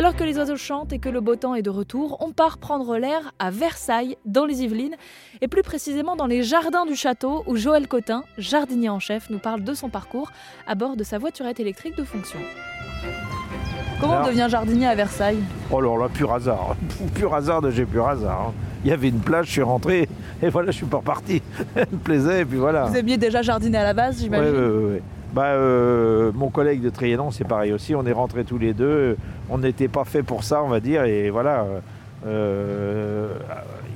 Alors que les oiseaux chantent et que le beau temps est de retour, on part prendre l'air à Versailles, dans les Yvelines, et plus précisément dans les jardins du château où Joël Cotin, jardinier en chef, nous parle de son parcours à bord de sa voiturette électrique de fonction. Comment on devient jardinier à Versailles? Oh alors là, pur hasard. Pur hasard de j'ai pur hasard. hein. Il y avait une plage, je suis rentré et voilà, je suis pas reparti. Elle me plaisait et puis voilà. Vous aimiez déjà jardiner à la base, j'imagine? Ouais, ouais, ouais. Bah, euh, mon collègue de Trianon, c'est pareil aussi. On est rentrés tous les deux. On n'était pas fait pour ça, on va dire. Et voilà. euh,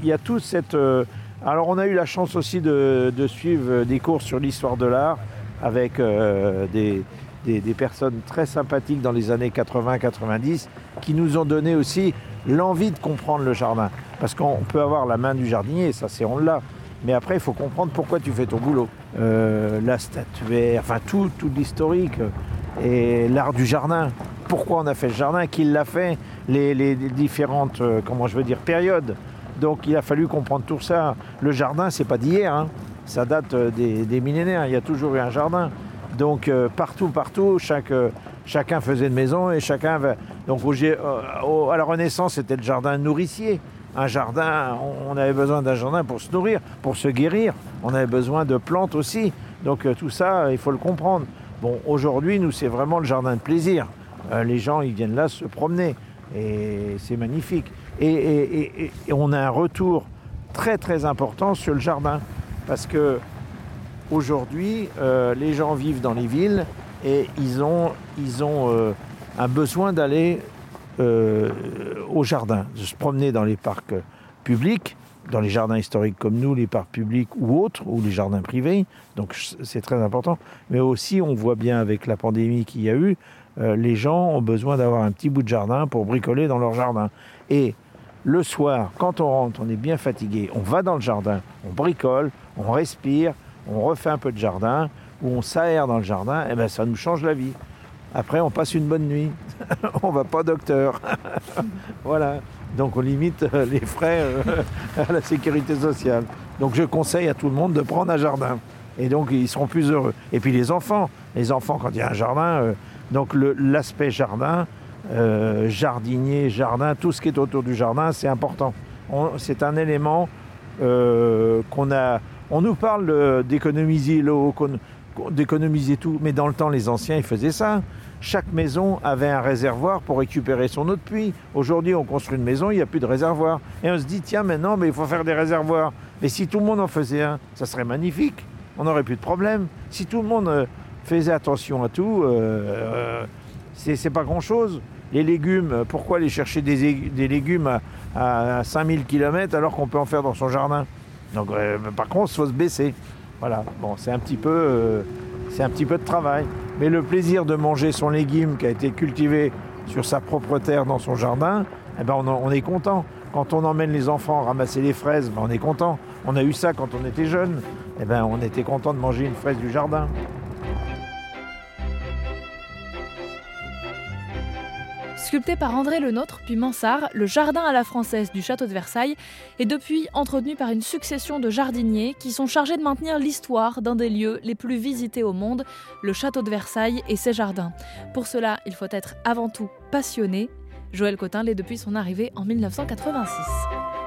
Il y a toute cette. euh, alors, on a eu la chance aussi de, suivre des cours sur l'histoire de l'art avec des, des- des personnes très sympathiques dans les années 80-90 qui nous ont donné aussi l'envie de comprendre le jardin. Parce qu'on peut avoir la main du jardinier, ça c'est on l'a. Mais après, il faut comprendre pourquoi tu fais ton boulot. Euh, la statuaire, enfin tout, tout l'historique et l'art du jardin. Pourquoi on a fait le jardin, qui l'a fait, les, différentes, euh, comment je veux dire, périodes. Donc il a fallu comprendre tout ça. Le jardin, c'est pas d'hier, hein. ça date euh, des, millénaires. Il y a toujours eu un jardin. Donc euh, partout, partout, euh, chacun faisait une maison et chacun. Donc euh, à la Renaissance, c'était le jardin nourricier. Un jardin, on- avait besoin d'un jardin pour se nourrir, pour se guérir. On avait besoin de plantes aussi. Donc euh, tout ça, il faut le comprendre. Bon, aujourd'hui, nous, c'est vraiment le jardin de plaisir. Euh, les gens, ils viennent là se promener. Et c'est magnifique. Et, on a un retour très, très important sur le jardin. Parce que aujourd'hui, euh, les gens vivent dans les villes et ils ont, un besoin d'aller euh, au jardin, de se promener dans les parcs publics, dans les jardins historiques comme nous, les parcs publics ou autres, ou les jardins privés. Donc c'est très important. Mais aussi, on voit bien avec la pandémie qu'il y a eu, euh, les gens ont besoin d'avoir un petit bout de jardin pour bricoler dans leur jardin. Et le soir, quand on rentre, on est bien fatigué, on va dans le jardin, on bricole, on respire, on refait un peu de jardin, ou on s'aère dans le jardin, et ben ça nous change la vie. Après, on passe une bonne nuit. on va pas docteur. voilà. Donc on limite euh, les frais euh, à la sécurité sociale. Donc je conseille à tout le monde de prendre un jardin. Et donc ils seront plus heureux. Et puis les enfants, les enfants quand il y a un jardin, euh, donc l'aspect jardin, jardinier, jardin, tout ce qui est autour du jardin, c'est important. C'est un élément qu'on a. On nous parle d'économiser l'eau, d'économiser tout, mais dans le temps, les anciens, ils faisaient ça. Chaque maison avait un réservoir pour récupérer son eau de pluie. Aujourd'hui, on construit une maison, il n'y a plus de réservoir. Et on se dit, tiens, maintenant, mais il faut faire des réservoirs. Mais si tout le monde en faisait un, ça serait magnifique. On n'aurait plus de problème. Si tout le monde euh, faisait attention à tout, euh, euh, c'est pas grand-chose. Les légumes, euh, pourquoi aller chercher des légumes à, à 5000 km alors qu'on peut en faire dans son jardin? Donc, euh, par contre, il faut se baisser. Voilà, bon, c'est un petit peu, euh, un petit peu de travail. Mais le plaisir de manger son légume qui a été cultivé sur sa propre terre dans son jardin, eh ben on, en- on est content. Quand on emmène les enfants ramasser les fraises, ben on est content. On a eu ça quand on était jeune. Eh ben on était content de manger une fraise du jardin. Sculpté par André Lenôtre puis Mansart, le jardin à la française du château de Versailles est depuis entretenu par une succession de jardiniers qui sont chargés de maintenir l'histoire d'un des lieux les plus visités au monde, le château de Versailles et ses jardins. Pour cela, il faut être avant tout passionné. Joël Cotin l'est depuis son arrivée en 1986.